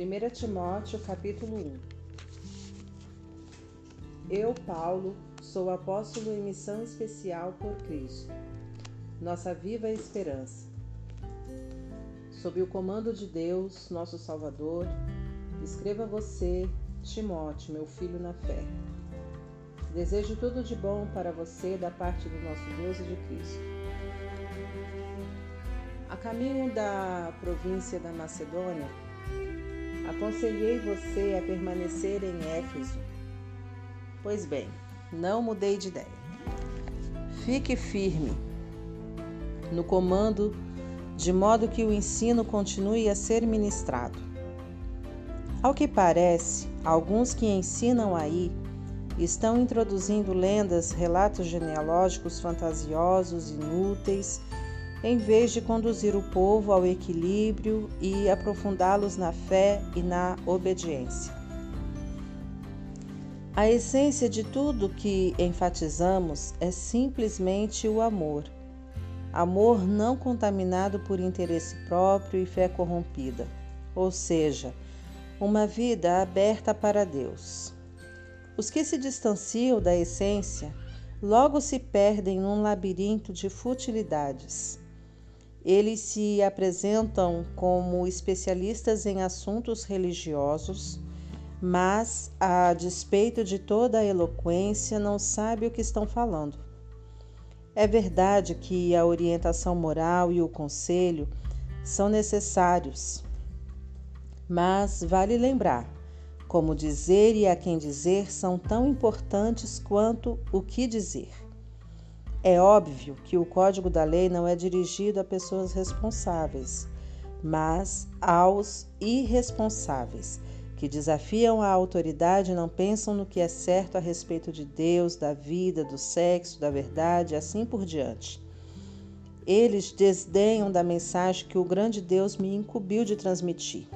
1 Timóteo capítulo 1 Eu, Paulo, sou apóstolo em missão especial por Cristo, nossa viva esperança. Sob o comando de Deus, nosso Salvador, escreva você, Timóteo, meu filho na fé. Desejo tudo de bom para você da parte do nosso Deus e de Cristo. A caminho da província da Macedônia, aconselhei você a permanecer em Éfeso. Pois bem, não mudei de ideia. Fique firme no comando, de modo que o ensino continue a ser ministrado. Ao que parece, alguns que ensinam aí estão introduzindo lendas, relatos genealógicos fantasiosos, inúteis, em vez de conduzir o povo ao equilíbrio e aprofundá-los na fé e na obediência. A essência de tudo que enfatizamos é simplesmente o amor. Amor não contaminado por interesse próprio e fé corrompida, ou seja, uma vida aberta para Deus. Os que se distanciam da essência logo se perdem num labirinto de futilidades. Eles se apresentam como especialistas em assuntos religiosos, mas, a despeito de toda a eloquência, não sabem o que estão falando. É verdade que a orientação moral e o conselho são necessários, mas vale lembrar: como dizer e a quem dizer são tão importantes quanto o que dizer. É óbvio que o código da lei não é dirigido a pessoas responsáveis, mas aos irresponsáveis, que desafiam a autoridade e não pensam no que é certo a respeito de Deus, da vida, do sexo, da verdade e assim por diante. Eles desdenham da mensagem que o grande Deus me incumbiu de transmitir.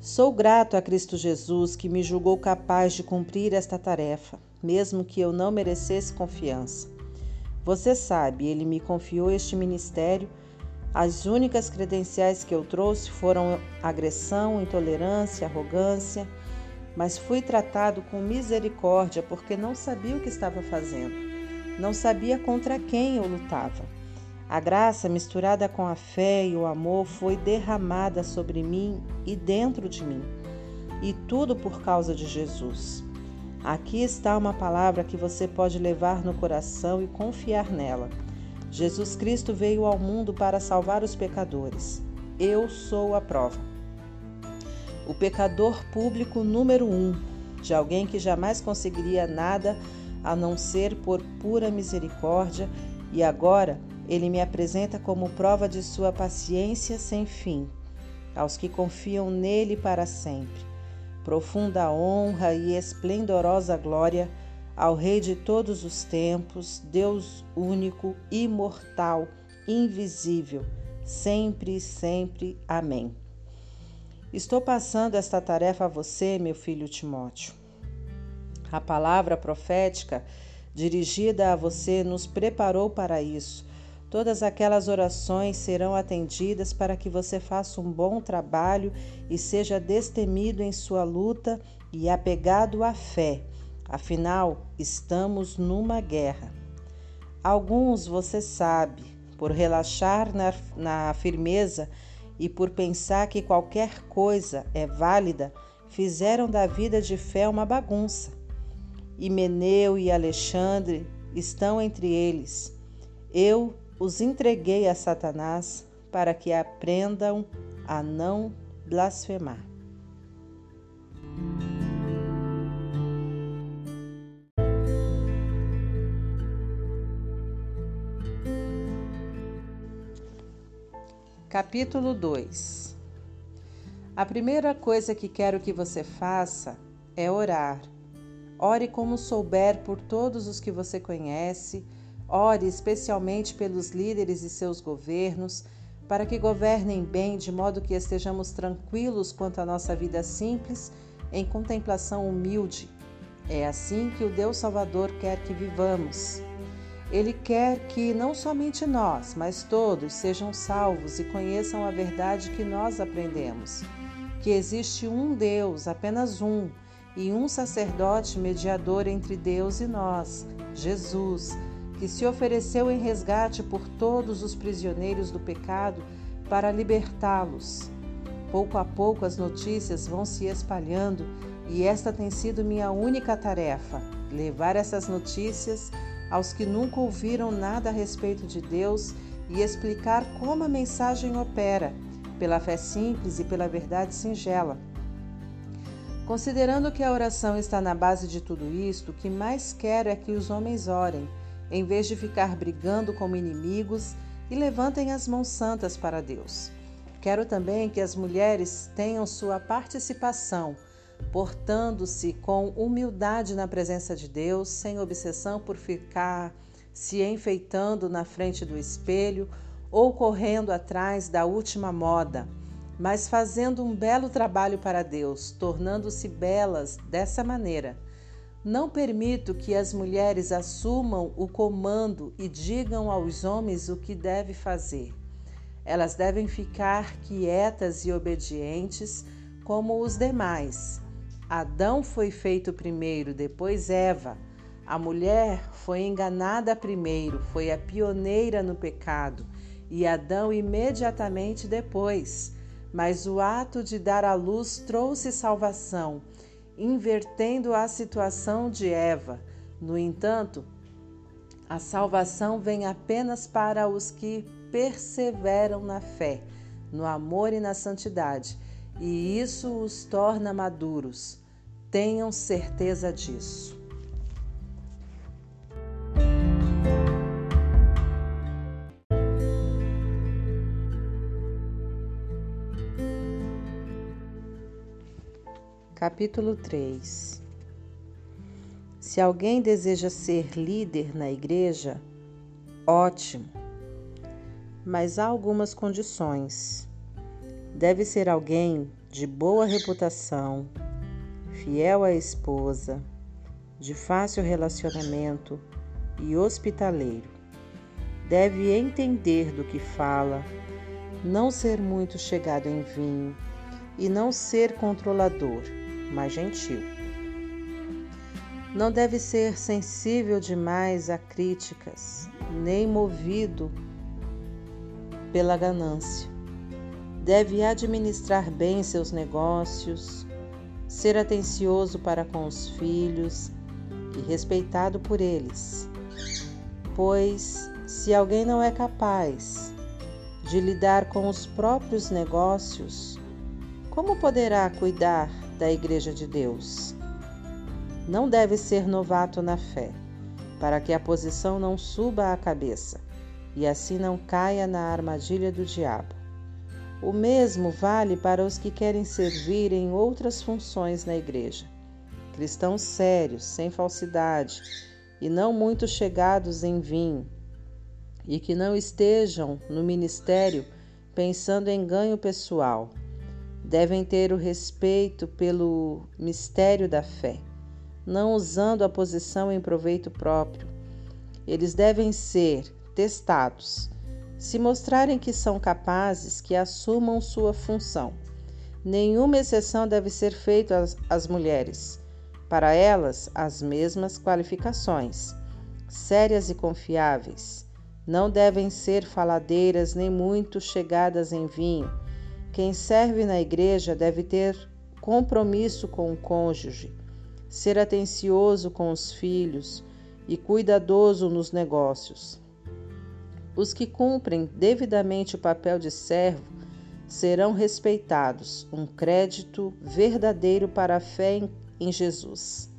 Sou grato a Cristo Jesus que me julgou capaz de cumprir esta tarefa, mesmo que eu não merecesse confiança. Você sabe, ele me confiou este ministério. As únicas credenciais que eu trouxe foram agressão, intolerância, arrogância, mas fui tratado com misericórdia porque não sabia o que estava fazendo, não sabia contra quem eu lutava. A graça, misturada com a fé e o amor, foi derramada sobre mim e dentro de mim, e tudo por causa de Jesus. Aqui está uma palavra que você pode levar no coração e confiar nela. Jesus Cristo veio ao mundo para salvar os pecadores. Eu sou a prova. O pecador público número um, de alguém que jamais conseguiria nada a não ser por pura misericórdia, e agora ele me apresenta como prova de sua paciência sem fim, aos que confiam nele para sempre. Profunda honra e esplendorosa glória ao Rei de todos os tempos, Deus único, imortal, invisível, sempre e sempre. Amém. Estou passando esta tarefa a você, meu filho Timóteo. A palavra profética dirigida a você nos preparou para isso Todas aquelas orações serão atendidas para que você faça um bom trabalho e seja destemido em sua luta e apegado à fé. Afinal, estamos numa guerra. Alguns, você sabe, por relaxar na, na firmeza e por pensar que qualquer coisa é válida, fizeram da vida de fé uma bagunça. Himeneu e Alexandre estão entre eles. Eu os entreguei a Satanás para que aprendam a não blasfemar. Capítulo 2 A primeira coisa que quero que você faça é orar. Ore como souber por todos os que você conhece Ore especialmente pelos líderes e seus governos, para que governem bem, de modo que estejamos tranquilos quanto à nossa vida simples, em contemplação humilde. É assim que o Deus Salvador quer que vivamos. Ele quer que não somente nós, mas todos sejam salvos e conheçam a verdade que nós aprendemos. que existe um Deus, apenas um, e um sacerdote mediador entre Deus e nós, Jesus, que se ofereceu em resgate por todos os prisioneiros do pecado para libertá-los. Pouco a pouco as notícias vão se espalhando e esta tem sido minha única tarefa: levar essas notícias aos que nunca ouviram nada a respeito de Deus e explicar como a mensagem opera, pela fé simples e pela verdade singela. Considerando que a oração está na base de tudo isto, o que mais quero é que os homens orem, em vez de ficar brigando como inimigos, e levantem as mãos santas para Deus. Quero também que as mulheres tenham sua participação portando-se com humildade na presença de Deus, sem obsessão por ficar se enfeitando na frente do espelho ou correndo atrás da última moda, mas fazendo um belo trabalho para Deus, tornando-se belas dessa maneira. Não permito que as mulheres assumam o comando e digam aos homens o que deve fazer. Elas devem ficar quietas e obedientes como os demais Adão foi feito primeiro, depois Eva. A mulher foi enganada primeiro, foi a pioneira no pecado, e Adão imediatamente depois. Mas o ato de dar à luz trouxe salvação, invertendo a situação de Eva. No entanto, a salvação vem apenas para os que perseveram na fé, no amor e na santidade, e isso os torna maduros. Tenham certeza disso. Capítulo 3 Se alguém deseja ser líder na igreja, ótimo, mas há algumas condições. Deve ser alguém de boa reputação, fiel à esposa, de fácil relacionamento e hospitaleiro. Deve entender do que fala, não ser muito chegado em vinho e não ser controlador, mas gentil. Não deve ser sensível demais a críticas, nem movido pela ganância. Deve administrar bem seus negócios, ser atencioso para com os filhos e respeitado por eles. Pois, se alguém não é capaz de lidar com os próprios negócios, como poderá cuidar da Igreja de Deus? Não deve ser novato na fé, para que a posição não suba à cabeça e assim não caia na armadilha do diabo. O mesmo vale para os que querem servir em outras funções na igreja. Cristãos sérios, sem falsidade e não muito chegados em vinho, e que não estejam no ministério pensando em ganho pessoal. Devem ter o respeito pelo mistério da fé, não usando a posição em proveito próprio. Eles devem ser testados se mostrarem que são capazes, que assumam sua função. Nenhuma exceção deve ser feita às, às mulheres. Para elas, as mesmas qualificações, sérias e confiáveis. Não devem ser faladeiras nem muito chegadas em vinho. Quem serve na igreja deve ter compromisso com o cônjuge, ser atencioso com os filhos e cuidadoso nos negócios. Os que cumprem devidamente o papel de servo serão respeitados, um crédito verdadeiro para a fé em Jesus.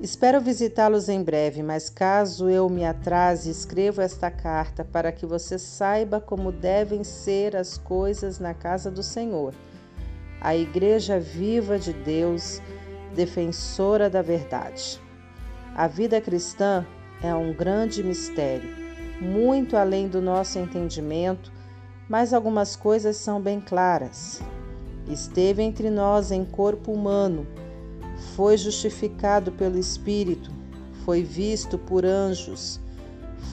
Espero visitá-los em breve, mas caso eu me atrase, escrevo esta carta para que você saiba como devem ser as coisas na casa do Senhor. A Igreja viva de Deus, defensora da verdade. A vida cristã é um grande mistério muito além do nosso entendimento, mas algumas coisas são bem claras. Esteve entre nós em corpo humano, foi justificado pelo Espírito, foi visto por anjos,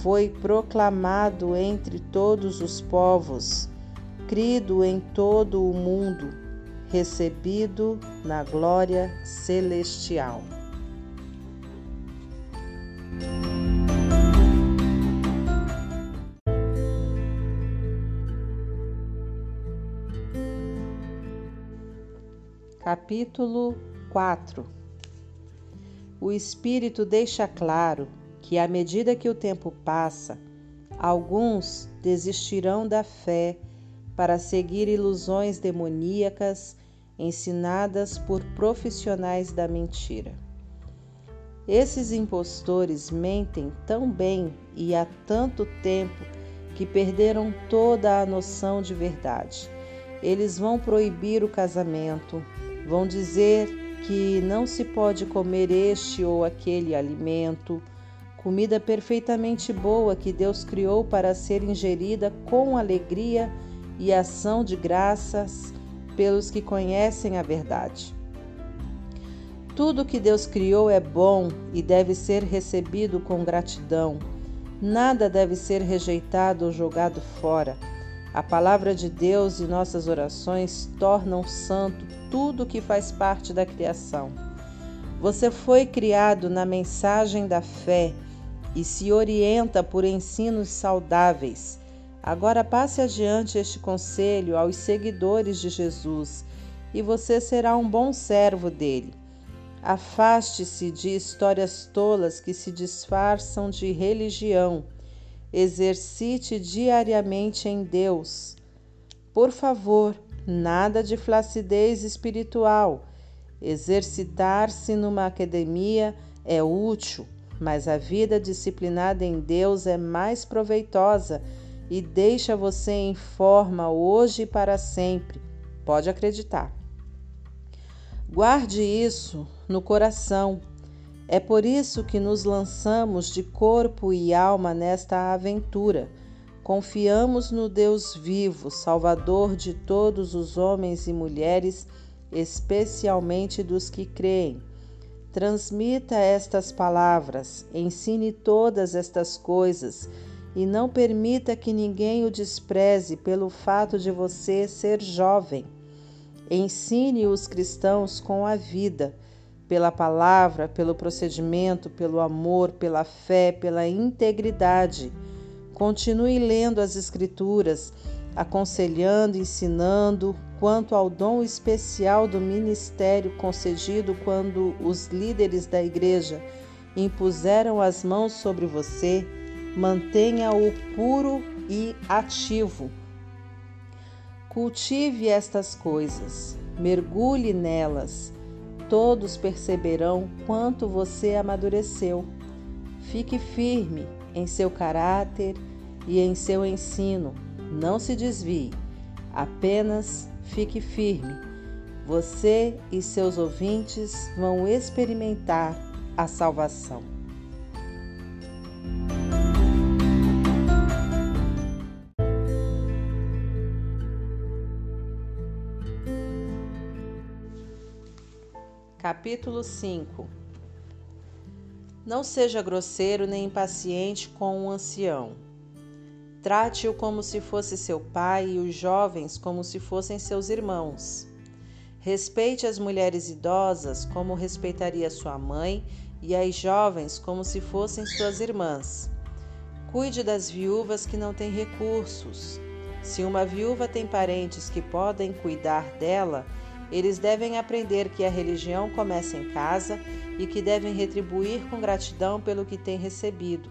foi proclamado entre todos os povos, crido em todo o mundo, recebido na glória celestial. Capítulo 4 O Espírito deixa claro que, à medida que o tempo passa, alguns desistirão da fé para seguir ilusões demoníacas ensinadas por profissionais da mentira. Esses impostores mentem tão bem e há tanto tempo que perderam toda a noção de verdade. Eles vão proibir o casamento, vão dizer que não se pode comer este ou aquele alimento, comida perfeitamente boa que Deus criou para ser ingerida com alegria e ação de graças pelos que conhecem a verdade. Tudo que Deus criou é bom e deve ser recebido com gratidão. Nada deve ser rejeitado ou jogado fora. A palavra de Deus e nossas orações tornam santo tudo que faz parte da criação. Você foi criado na mensagem da fé e se orienta por ensinos saudáveis. Agora passe adiante este conselho aos seguidores de Jesus e você será um bom servo dele. Afaste-se de histórias tolas que se disfarçam de religião. Exercite diariamente em Deus. Por favor, nada de flacidez espiritual. Exercitar-se numa academia é útil, mas a vida disciplinada em Deus é mais proveitosa e deixa você em forma hoje e para sempre. Pode acreditar. Guarde isso no coração. É por isso que nos lançamos de corpo e alma nesta aventura. Confiamos no Deus vivo, Salvador de todos os homens e mulheres, especialmente dos que creem. Transmita estas palavras, ensine todas estas coisas e não permita que ninguém o despreze pelo fato de você ser jovem. Ensine os cristãos com a vida, pela palavra, pelo procedimento, pelo amor, pela fé, pela integridade. Continue lendo as Escrituras, aconselhando, ensinando quanto ao dom especial do ministério concedido quando os líderes da igreja impuseram as mãos sobre você mantenha-o puro e ativo. Cultive estas coisas, mergulhe nelas, todos perceberão quanto você amadureceu. Fique firme em seu caráter e em seu ensino, não se desvie, apenas fique firme. Você e seus ouvintes vão experimentar a salvação. Capítulo 5 Não seja grosseiro nem impaciente com o um ancião. Trate-o como se fosse seu pai e os jovens como se fossem seus irmãos. Respeite as mulheres idosas como respeitaria sua mãe e as jovens como se fossem suas irmãs. Cuide das viúvas que não têm recursos. Se uma viúva tem parentes que podem cuidar dela, eles devem aprender que a religião começa em casa e que devem retribuir com gratidão pelo que têm recebido.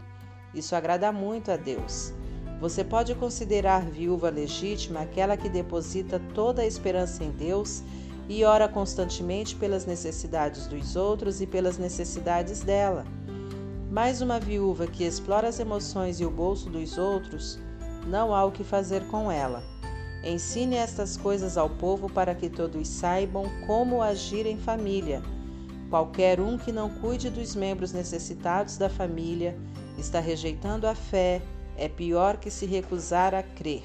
Isso agrada muito a Deus. Você pode considerar viúva legítima aquela que deposita toda a esperança em Deus e ora constantemente pelas necessidades dos outros e pelas necessidades dela. Mas uma viúva que explora as emoções e o bolso dos outros, não há o que fazer com ela. Ensine estas coisas ao povo para que todos saibam como agir em família. Qualquer um que não cuide dos membros necessitados da família está rejeitando a fé, é pior que se recusar a crer.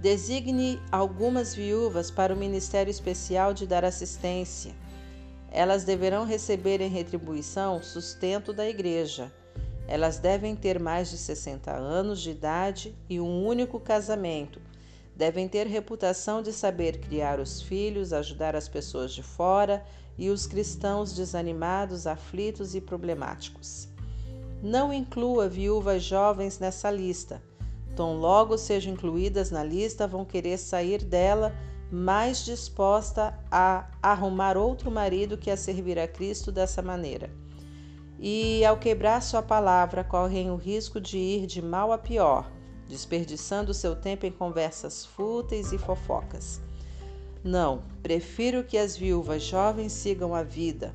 Designe algumas viúvas para o ministério especial de dar assistência. Elas deverão receber em retribuição sustento da igreja. Elas devem ter mais de 60 anos de idade e um único casamento. devem ter reputação de saber criar os filhos, ajudar as pessoas de fora e os cristãos desanimados, aflitos e problemáticos. Não inclua viúvas jovens nessa lista. Tão logo sejam incluídas na lista, vão querer sair dela mais disposta a arrumar outro marido que a servir a Cristo dessa maneira. E, ao quebrar sua palavra, correm o risco de ir de mal a pior desperdiçando seu tempo em conversas fúteis e fofocas. Não, prefiro que as viúvas jovens sigam a vida.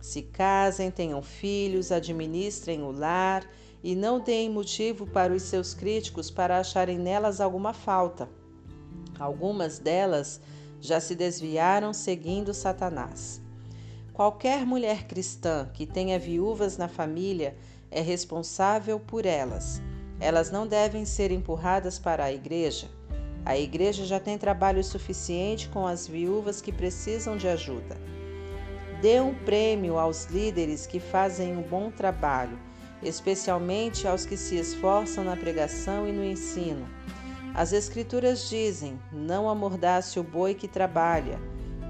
Se casem, tenham filhos, administrem o lar e não deem motivo para os seus críticos para acharem nelas alguma falta. Algumas delas já se desviaram seguindo Satanás. Qualquer mulher cristã que tenha viúvas na família é responsável por elas elas não devem ser empurradas para a igreja. A igreja já tem trabalho suficiente com as viúvas que precisam de ajuda. Dê um prêmio aos líderes que fazem um bom trabalho, especialmente aos que se esforçam na pregação e no ensino. As Escrituras dizem: não amordace o boi que trabalha,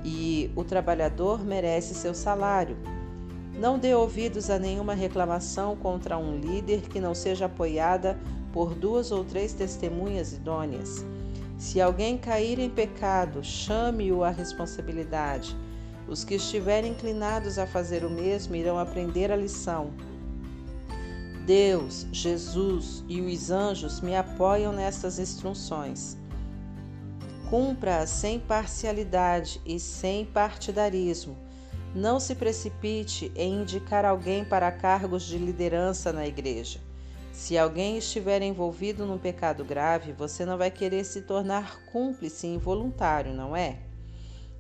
e o trabalhador merece seu salário. Não dê ouvidos a nenhuma reclamação contra um líder que não seja apoiada por duas ou três testemunhas idôneas. Se alguém cair em pecado, chame-o à responsabilidade. Os que estiverem inclinados a fazer o mesmo irão aprender a lição. Deus, Jesus e os anjos me apoiam nestas instruções. Cumpra-as sem parcialidade e sem partidarismo não se precipite em indicar alguém para cargos de liderança na igreja. Se alguém estiver envolvido num pecado grave, você não vai querer se tornar cúmplice involuntário, não é?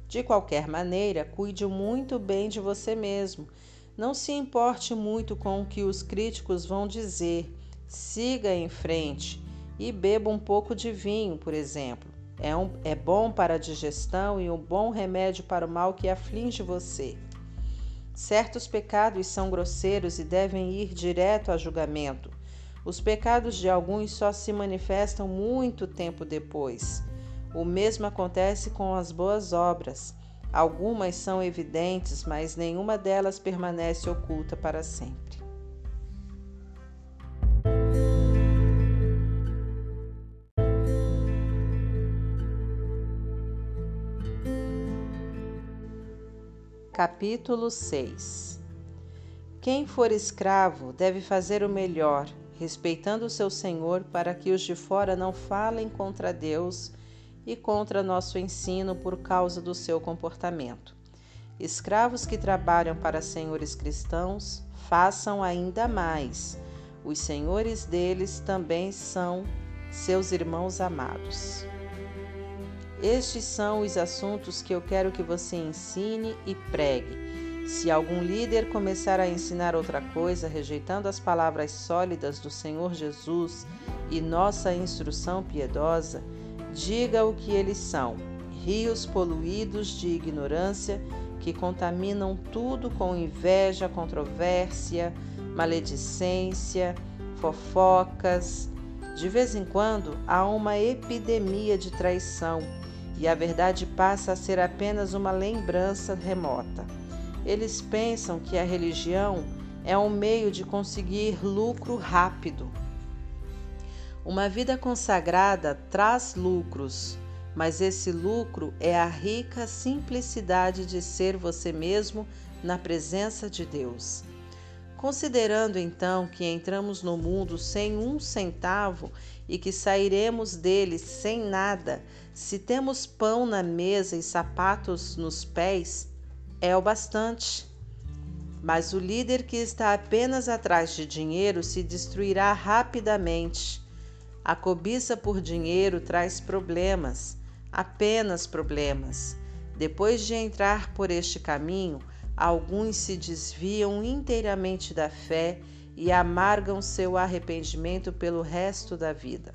De qualquer maneira, cuide muito bem de você mesmo. Não se importe muito com o que os críticos vão dizer. Siga em frente e beba um pouco de vinho, por exemplo. É, um, é bom para a digestão e um bom remédio para o mal que aflige você. Certos pecados são grosseiros e devem ir direto a julgamento. Os pecados de alguns só se manifestam muito tempo depois. O mesmo acontece com as boas obras. Algumas são evidentes, mas nenhuma delas permanece oculta para sempre. Capítulo 6 Quem for escravo deve fazer o melhor, respeitando o seu senhor, para que os de fora não falem contra Deus e contra nosso ensino por causa do seu comportamento. Escravos que trabalham para senhores cristãos, façam ainda mais. Os senhores deles também são seus irmãos amados. Estes são os assuntos que eu quero que você ensine e pregue. Se algum líder começar a ensinar outra coisa, rejeitando as palavras sólidas do Senhor Jesus e nossa instrução piedosa, diga o que eles são: rios poluídos de ignorância que contaminam tudo com inveja, controvérsia, maledicência, fofocas. De vez em quando há uma epidemia de traição e a verdade passa a ser apenas uma lembrança remota. Eles pensam que a religião é um meio de conseguir lucro rápido. Uma vida consagrada traz lucros, mas esse lucro é a rica simplicidade de ser você mesmo na presença de Deus. Considerando então que entramos no mundo sem um centavo e que sairemos dele sem nada, se temos pão na mesa e sapatos nos pés, é o bastante. Mas o líder que está apenas atrás de dinheiro se destruirá rapidamente. A cobiça por dinheiro traz problemas, apenas problemas. Depois de entrar por este caminho, Alguns se desviam inteiramente da fé e amargam seu arrependimento pelo resto da vida.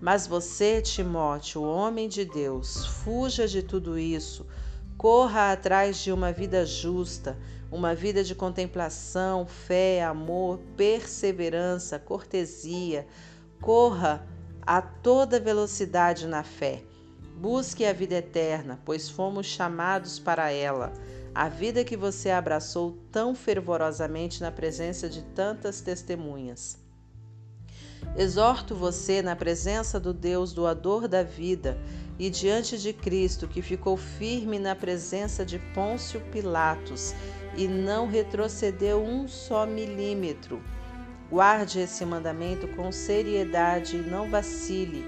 Mas você, Timóteo, homem de Deus, fuja de tudo isso, corra atrás de uma vida justa, uma vida de contemplação, fé, amor, perseverança, cortesia. Corra a toda velocidade na fé. Busque a vida eterna, pois fomos chamados para ela. A vida que você abraçou tão fervorosamente na presença de tantas testemunhas. Exorto você na presença do Deus doador da vida e diante de Cristo, que ficou firme na presença de Pôncio Pilatos e não retrocedeu um só milímetro. Guarde esse mandamento com seriedade e não vacile.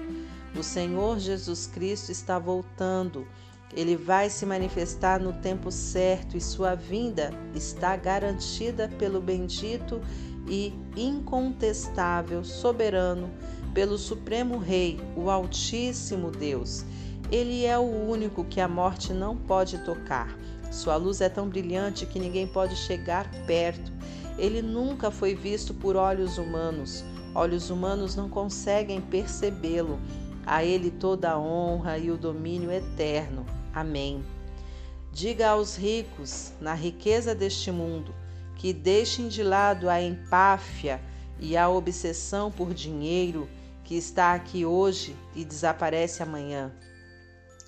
O Senhor Jesus Cristo está voltando. Ele vai se manifestar no tempo certo e sua vinda está garantida pelo bendito e incontestável soberano, pelo Supremo Rei, o Altíssimo Deus. Ele é o único que a morte não pode tocar. Sua luz é tão brilhante que ninguém pode chegar perto. Ele nunca foi visto por olhos humanos. Olhos humanos não conseguem percebê-lo. A ele toda a honra e o domínio eterno. Amém. Diga aos ricos, na riqueza deste mundo, que deixem de lado a empáfia e a obsessão por dinheiro que está aqui hoje e desaparece amanhã.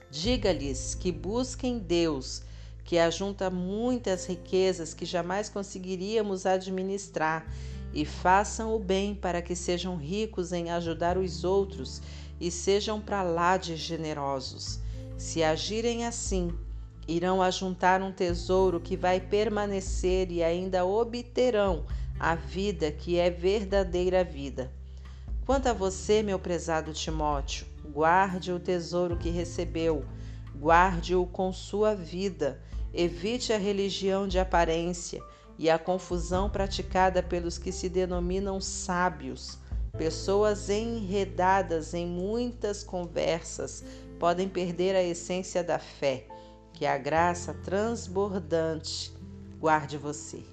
Diga-lhes que busquem Deus, que ajunta muitas riquezas que jamais conseguiríamos administrar, e façam o bem para que sejam ricos em ajudar os outros e sejam para lá de generosos. Se agirem assim, irão ajuntar um tesouro que vai permanecer e ainda obterão a vida que é verdadeira vida. Quanto a você, meu prezado Timóteo, guarde o tesouro que recebeu, guarde-o com sua vida, evite a religião de aparência e a confusão praticada pelos que se denominam sábios. Pessoas enredadas em muitas conversas podem perder a essência da fé. Que é a graça transbordante guarde você.